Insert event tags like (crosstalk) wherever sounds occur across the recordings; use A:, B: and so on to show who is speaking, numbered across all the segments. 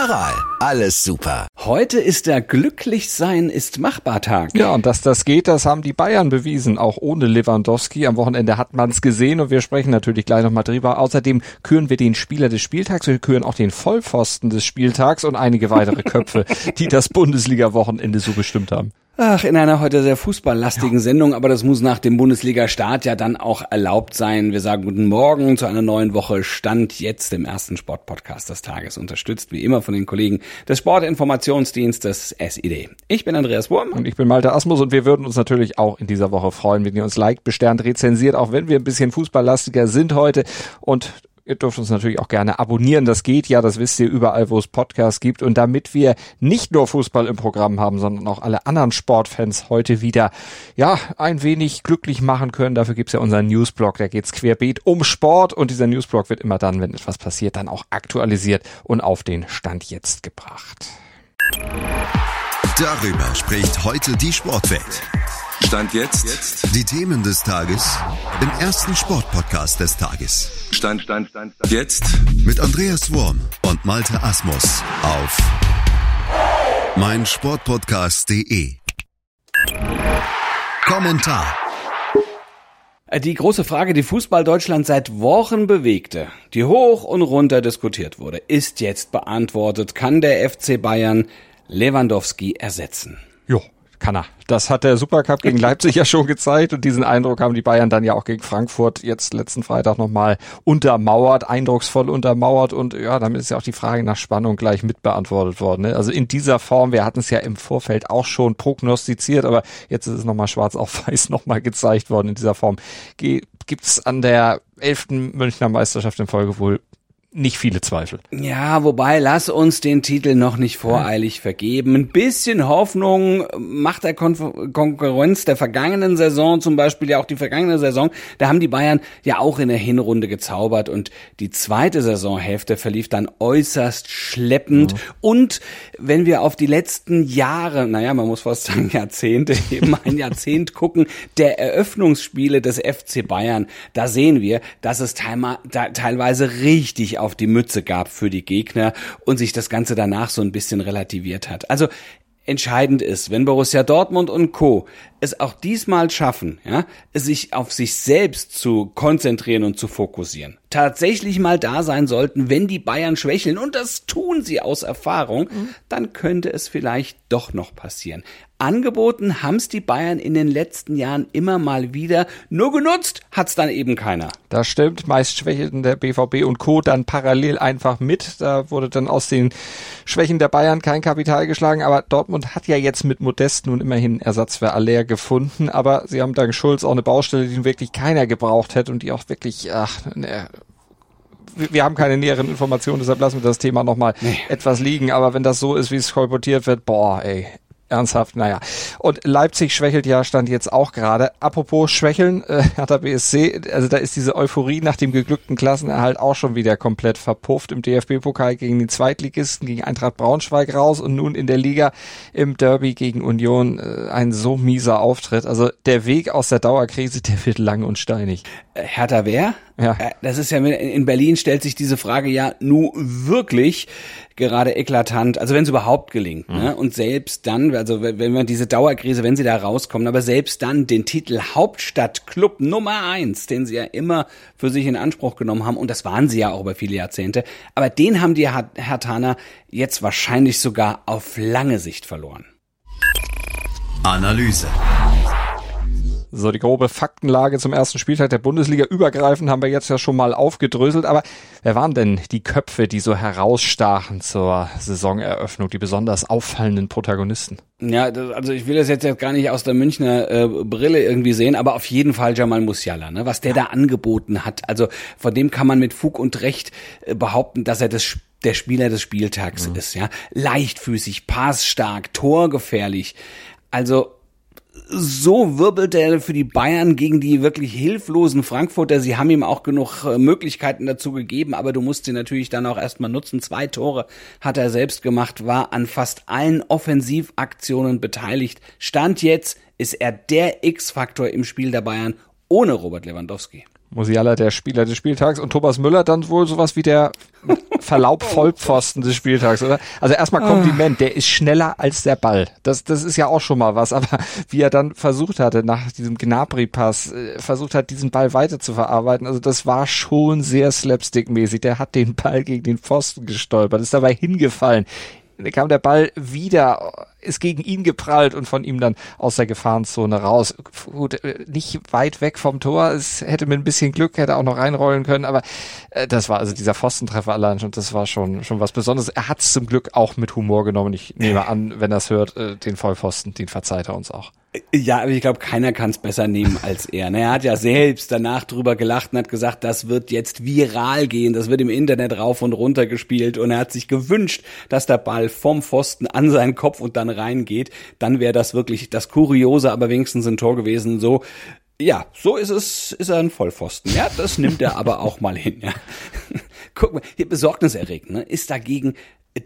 A: Aral, alles super.
B: Heute ist der Glücklichsein ist machbar Tag.
C: Ja, und dass das geht, das haben die Bayern bewiesen, auch ohne Lewandowski. Am Wochenende hat man es gesehen und wir sprechen natürlich gleich nochmal drüber. Außerdem küren wir den Spieler des Spieltags, wir küren auch den Vollpfosten des Spieltags und einige weitere Köpfe, (laughs) die das Bundesliga-Wochenende so bestimmt haben.
B: Ach, in einer heute sehr fußballlastigen ja. Sendung, aber das muss nach dem Bundesliga-Start ja dann auch erlaubt sein. Wir sagen guten Morgen zu einer neuen Woche Stand jetzt im ersten Sportpodcast des Tages, unterstützt wie immer von den Kollegen des Sportinformationsdienstes SID. Ich bin Andreas Wurm.
C: Und ich bin Malte Asmus und wir würden uns natürlich auch in dieser Woche freuen, wenn ihr uns liked, besternt, rezensiert, auch wenn wir ein bisschen fußballlastiger sind heute und Ihr dürft uns natürlich auch gerne abonnieren. Das geht ja, das wisst ihr überall, wo es Podcasts gibt. Und damit wir nicht nur Fußball im Programm haben, sondern auch alle anderen Sportfans heute wieder, ja, ein wenig glücklich machen können, dafür gibt's ja unseren Newsblog. Da geht's querbeet um Sport. Und dieser Newsblog wird immer dann, wenn etwas passiert, dann auch aktualisiert und auf den Stand jetzt gebracht.
A: Darüber spricht heute die Sportwelt.
D: Stand jetzt. jetzt.
A: Die Themen des Tages im ersten Sportpodcast des Tages.
D: Stand, Stand, Stand, Stand. Jetzt.
A: Mit Andreas Worm und Malte Asmus auf meinsportpodcast.de. Kommentar.
B: Die große Frage, die Fußball Deutschland seit Wochen bewegte, die hoch und runter diskutiert wurde, ist jetzt beantwortet. Kann der FC Bayern Lewandowski ersetzen?
C: Kann er. Das hat der Supercup gegen (laughs) Leipzig ja schon gezeigt und diesen Eindruck haben die Bayern dann ja auch gegen Frankfurt jetzt letzten Freitag nochmal untermauert, eindrucksvoll untermauert und ja, damit ist ja auch die Frage nach Spannung gleich mitbeantwortet worden. Ne? Also in dieser Form, wir hatten es ja im Vorfeld auch schon prognostiziert, aber jetzt ist es nochmal schwarz auf weiß (laughs) nochmal gezeigt worden in dieser Form. Gibt es an der elften Münchner Meisterschaft in Folge wohl nicht viele Zweifel.
B: Ja, wobei lass uns den Titel noch nicht voreilig vergeben. Ein bisschen Hoffnung macht der Kon Konkurrenz der vergangenen Saison, zum Beispiel ja auch die vergangene Saison, da haben die Bayern ja auch in der Hinrunde gezaubert und die zweite Saisonhälfte verlief dann äußerst schleppend. Ja. Und wenn wir auf die letzten Jahre, naja, man muss fast sagen Jahrzehnte, (laughs) eben ein Jahrzehnt gucken, der Eröffnungsspiele des FC Bayern, da sehen wir, dass es teilweise richtig auf die Mütze gab für die Gegner und sich das Ganze danach so ein bisschen relativiert hat. Also entscheidend ist, wenn Borussia Dortmund und Co. es auch diesmal schaffen, ja, sich auf sich selbst zu konzentrieren und zu fokussieren, tatsächlich mal da sein sollten, wenn die Bayern schwächeln, und das tun sie aus Erfahrung, mhm. dann könnte es vielleicht doch noch passieren. Angeboten haben's die Bayern in den letzten Jahren immer mal wieder. Nur genutzt hat's dann eben keiner.
C: Das stimmt. Meist schwächelten der BVB und Co. dann parallel einfach mit. Da wurde dann aus den Schwächen der Bayern kein Kapital geschlagen. Aber Dortmund hat ja jetzt mit Modest nun immerhin Ersatz für Aller gefunden. Aber sie haben dank Schulz auch eine Baustelle, die wirklich keiner gebraucht hätte und die auch wirklich, ach, ne, wir haben keine näheren Informationen, deshalb lassen wir das Thema nochmal nee. etwas liegen. Aber wenn das so ist, wie es kolportiert wird, boah, ey, ernsthaft, naja. Und Leipzig schwächelt ja, stand jetzt auch gerade. Apropos Schwächeln, äh, (laughs) der BSC, also da ist diese Euphorie nach dem geglückten Klassenerhalt auch schon wieder komplett verpufft. Im DFB-Pokal gegen die Zweitligisten, gegen Eintracht Braunschweig raus und nun in der Liga im Derby gegen Union äh, ein so mieser Auftritt. Also der Weg aus der Dauerkrise, (laughs) der wird lang und steinig.
B: Äh, Hertha wer? Ja. Äh, das ist ja, in Berlin stellt sich diese Frage ja nur wirklich gerade eklatant, also wenn es überhaupt gelingt. Ne? Mhm. Ne? Und selbst dann, also wenn wir diese Dauerkrise, wenn sie da rauskommen, aber selbst dann den Titel Hauptstadtclub Nummer eins, den sie ja immer für sich in Anspruch genommen haben, und das waren sie ja auch über viele Jahrzehnte, aber den haben die Herr Taner jetzt wahrscheinlich sogar auf lange Sicht verloren.
A: Analyse.
C: So, die grobe Faktenlage zum ersten Spieltag der Bundesliga übergreifend haben wir jetzt ja schon mal aufgedröselt. Aber wer waren denn die Köpfe, die so herausstachen zur Saisoneröffnung, die besonders auffallenden Protagonisten?
B: Ja, das, also ich will das jetzt, gar nicht aus der Münchner äh, Brille irgendwie sehen, aber auf jeden Fall Jamal Musiala, ne? was der da angeboten hat. Also von dem kann man mit Fug und Recht äh, behaupten, dass er das der Spieler des Spieltags mhm. ist, ja. Leichtfüßig, passstark, torgefährlich. Also so wirbelt er für die Bayern gegen die wirklich hilflosen Frankfurter. Sie haben ihm auch genug äh, Möglichkeiten dazu gegeben, aber du musst sie natürlich dann auch erstmal nutzen. Zwei Tore hat er selbst gemacht, war an fast allen Offensivaktionen beteiligt. Stand jetzt ist er der X-Faktor im Spiel der Bayern ohne Robert Lewandowski.
C: Musiala der Spieler des Spieltags und Thomas Müller dann wohl sowas wie der Verlaub (laughs) Vollpfosten des Spieltags, oder? Also erstmal Kompliment, der ist schneller als der Ball. Das, das ist ja auch schon mal was, aber wie er dann versucht hatte, nach diesem Gnabry-Pass, äh, versucht hat, diesen Ball weiter zu verarbeiten, also das war schon sehr slapstick-mäßig. Der hat den Ball gegen den Pfosten gestolpert, ist dabei hingefallen kam der Ball wieder, ist gegen ihn geprallt und von ihm dann aus der Gefahrenzone raus. Gut, äh, nicht weit weg vom Tor. Es hätte mit ein bisschen Glück, hätte auch noch reinrollen können, aber äh, das war also dieser Pfostentreffer allein schon, das war schon, schon was Besonderes. Er hat es zum Glück auch mit Humor genommen. Ich nehme an, wenn er es hört, äh, den Vollpfosten, den verzeiht er uns auch.
B: Ja, aber ich glaube, keiner kann es besser nehmen als er. Er hat ja selbst danach drüber gelacht und hat gesagt, das wird jetzt viral gehen, das wird im Internet rauf und runter gespielt und er hat sich gewünscht, dass der Ball vom Pfosten an seinen Kopf und dann reingeht. Dann wäre das wirklich das Kuriose, aber wenigstens ein Tor gewesen. So, ja, so ist es, ist er ein Vollpfosten. Ja, das nimmt er aber auch mal hin. Ja. (laughs) Guck mal, hier besorgniserregend, ne? Ist dagegen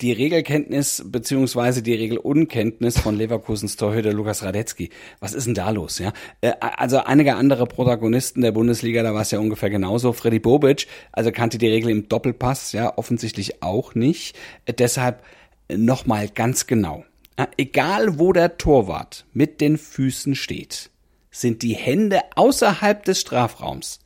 B: die Regelkenntnis beziehungsweise die Regelunkenntnis von Leverkusens Torhüter Lukas Radetzky. Was ist denn da los, ja? Äh, also einige andere Protagonisten der Bundesliga, da war es ja ungefähr genauso. Freddy Bobic, also kannte die Regel im Doppelpass, ja, offensichtlich auch nicht. Äh, deshalb nochmal ganz genau. Egal wo der Torwart mit den Füßen steht, sind die Hände außerhalb des Strafraums,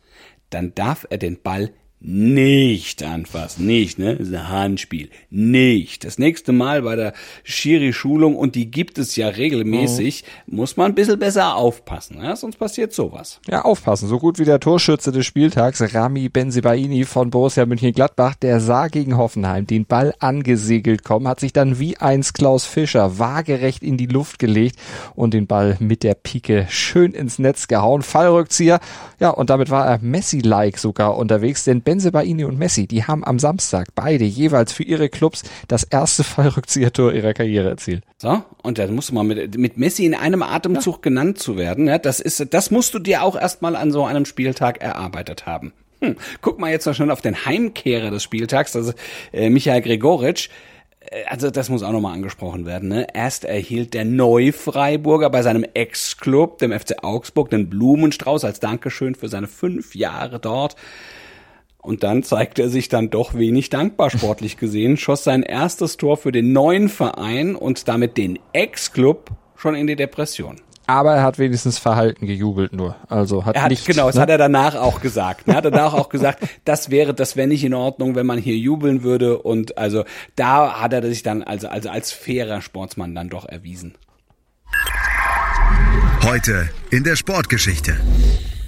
B: dann darf er den Ball nicht anfassen, nicht, ne? Das ist ein Handspiel. Nicht. Das nächste Mal bei der Schiri-Schulung, und die gibt es ja regelmäßig, oh. muss man ein bisschen besser aufpassen, ja? sonst passiert sowas.
C: Ja, aufpassen. So gut wie der Torschütze des Spieltags, Rami Benzibaini von Borussia München-Gladbach, der sah gegen Hoffenheim den Ball angesegelt kommen, hat sich dann wie eins Klaus Fischer waagerecht in die Luft gelegt und den Ball mit der Pike schön ins Netz gehauen. Fallrückzieher. Ja, und damit war er Messi-like sogar unterwegs, denn Benzebaini und Messi, die haben am Samstag beide jeweils für ihre Clubs das erste Fallrückziehertor ihrer Karriere erzielt.
B: So, und dann musst du mal mit, mit Messi in einem Atemzug ja. genannt zu werden, ja, das ist, das musst du dir auch erstmal an so einem Spieltag erarbeitet haben. Hm, guck mal jetzt noch schon auf den Heimkehrer des Spieltags, also äh, Michael Gregoritsch äh, also das muss auch nochmal angesprochen werden. Ne? Erst erhielt der Neufreiburger bei seinem Ex-Club, dem FC Augsburg, den Blumenstrauß als Dankeschön für seine fünf Jahre dort. Und dann zeigte er sich dann doch wenig dankbar sportlich gesehen, schoss sein erstes Tor für den neuen Verein und damit den Ex-Club schon in die Depression.
C: Aber er hat wenigstens verhalten gejubelt nur. Also hat,
B: er hat
C: nicht,
B: genau, das ne? hat er danach auch gesagt. Er hat danach auch gesagt, das wäre, das wäre nicht in Ordnung, wenn man hier jubeln würde. Und also da hat er sich dann also, also als fairer Sportsmann dann doch erwiesen.
A: Heute in der Sportgeschichte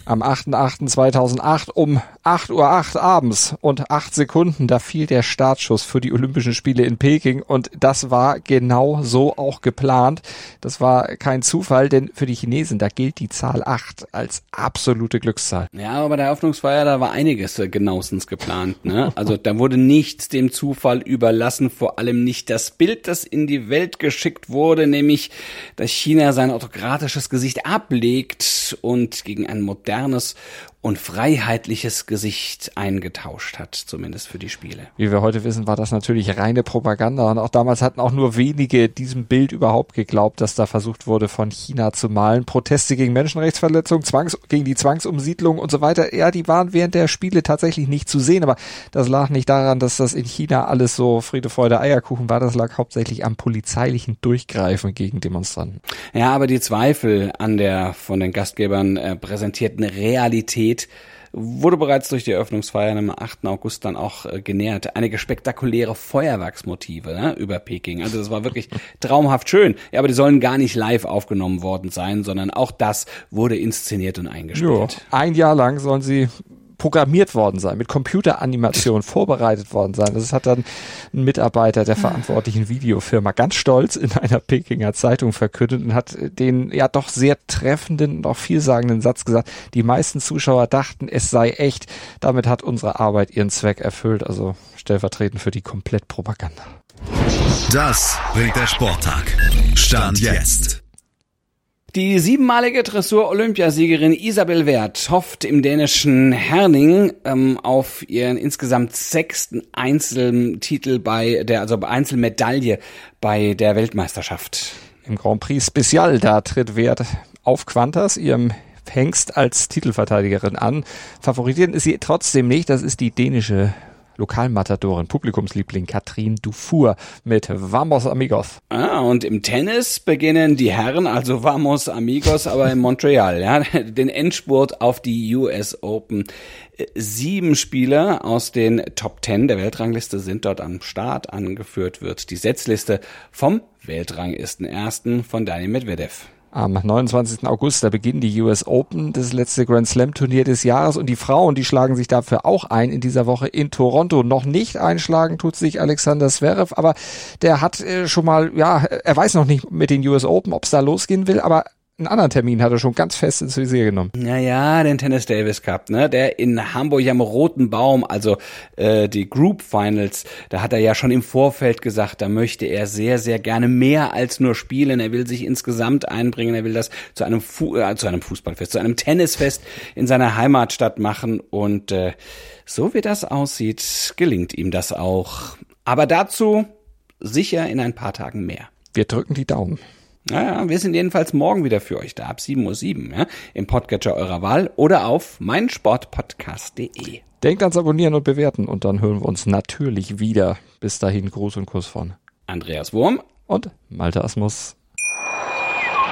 C: am 8.8.2008 um 8.08 Uhr abends und 8 Sekunden, da fiel der Startschuss für die Olympischen Spiele in Peking und das war genau so auch geplant. Das war kein Zufall, denn für die Chinesen, da gilt die Zahl 8 als absolute Glückszahl.
B: Ja, aber bei der Eröffnungsfeier, da war einiges äh, genauestens geplant. Ne? Also da wurde nichts dem Zufall überlassen, vor allem nicht das Bild, das in die Welt geschickt wurde, nämlich, dass China sein autokratisches Gesicht ablegt und gegen ein modernes modernes und freiheitliches Gesicht eingetauscht hat, zumindest für die Spiele.
C: Wie wir heute wissen, war das natürlich reine Propaganda und auch damals hatten auch nur wenige diesem Bild überhaupt geglaubt, dass da versucht wurde, von China zu malen. Proteste gegen Menschenrechtsverletzungen, Zwangs gegen die Zwangsumsiedlung und so weiter, ja, die waren während der Spiele tatsächlich nicht zu sehen, aber das lag nicht daran, dass das in China alles so Friede, Freude, Eierkuchen war, das lag hauptsächlich am polizeilichen Durchgreifen gegen Demonstranten.
B: Ja, aber die Zweifel an der von den Gastgebern äh, präsentierten Realität wurde bereits durch die Eröffnungsfeier am 8. August dann auch äh, genährt. Einige spektakuläre Feuerwerksmotive ne, über Peking. Also das war wirklich (laughs) traumhaft schön. Ja, aber die sollen gar nicht live aufgenommen worden sein, sondern auch das wurde inszeniert und eingespielt.
C: Jo, ein Jahr lang sollen sie programmiert worden sein, mit Computeranimation (laughs) vorbereitet worden sein. Das hat dann ein Mitarbeiter der verantwortlichen Videofirma ganz stolz in einer Pekinger Zeitung verkündet und hat den ja doch sehr treffenden und auch vielsagenden Satz gesagt, die meisten Zuschauer dachten, es sei echt. Damit hat unsere Arbeit ihren Zweck erfüllt, also stellvertretend für die Komplettpropaganda.
A: Das bringt der Sporttag. Stand jetzt.
B: Die siebenmalige Dressur-Olympiasiegerin Isabel Wert hofft im dänischen Herning ähm, auf ihren insgesamt sechsten Einzeltitel bei der, also Einzelmedaille bei der Weltmeisterschaft.
C: Im Grand Prix Special, da tritt Wert auf Quantas, ihrem Hengst als Titelverteidigerin an. Favoritieren ist sie trotzdem nicht. Das ist die dänische Lokalmatadorin, Publikumsliebling Katrin Dufour mit Vamos Amigos.
B: Ah, und im Tennis beginnen die Herren, also Vamos Amigos, aber in Montreal, ja, den Endspurt auf die US Open. Sieben Spieler aus den Top Ten der Weltrangliste sind dort am Start. Angeführt wird die Setzliste vom Weltranglisten ersten von Daniel Medvedev.
C: Am 29. August, da beginnen die US Open, das letzte Grand Slam Turnier des Jahres und die Frauen, die schlagen sich dafür auch ein in dieser Woche in Toronto. Noch nicht einschlagen tut sich Alexander Zverev, aber der hat äh, schon mal, ja, er weiß noch nicht mit den US Open, ob es da losgehen will, aber einen anderen Termin hat er schon ganz fest ins Visier genommen.
B: Naja, den Tennis Davis Cup, ne? Der in Hamburg am Roten Baum, also äh, die Group Finals, da hat er ja schon im Vorfeld gesagt, da möchte er sehr, sehr gerne mehr als nur spielen. Er will sich insgesamt einbringen, er will das zu einem, Fu äh, zu einem Fußballfest, zu einem Tennisfest in seiner Heimatstadt machen. Und äh, so wie das aussieht, gelingt ihm das auch. Aber dazu sicher in ein paar Tagen mehr.
C: Wir drücken die Daumen.
B: Naja, wir sind jedenfalls morgen wieder für euch da, ab 7.07 Uhr, ja, im Podcatcher eurer Wahl oder auf meinsportpodcast.de.
C: Denkt ans Abonnieren und Bewerten und dann hören wir uns natürlich wieder. Bis dahin, Gruß und Kuss von
B: Andreas Wurm
C: und Malte Asmus.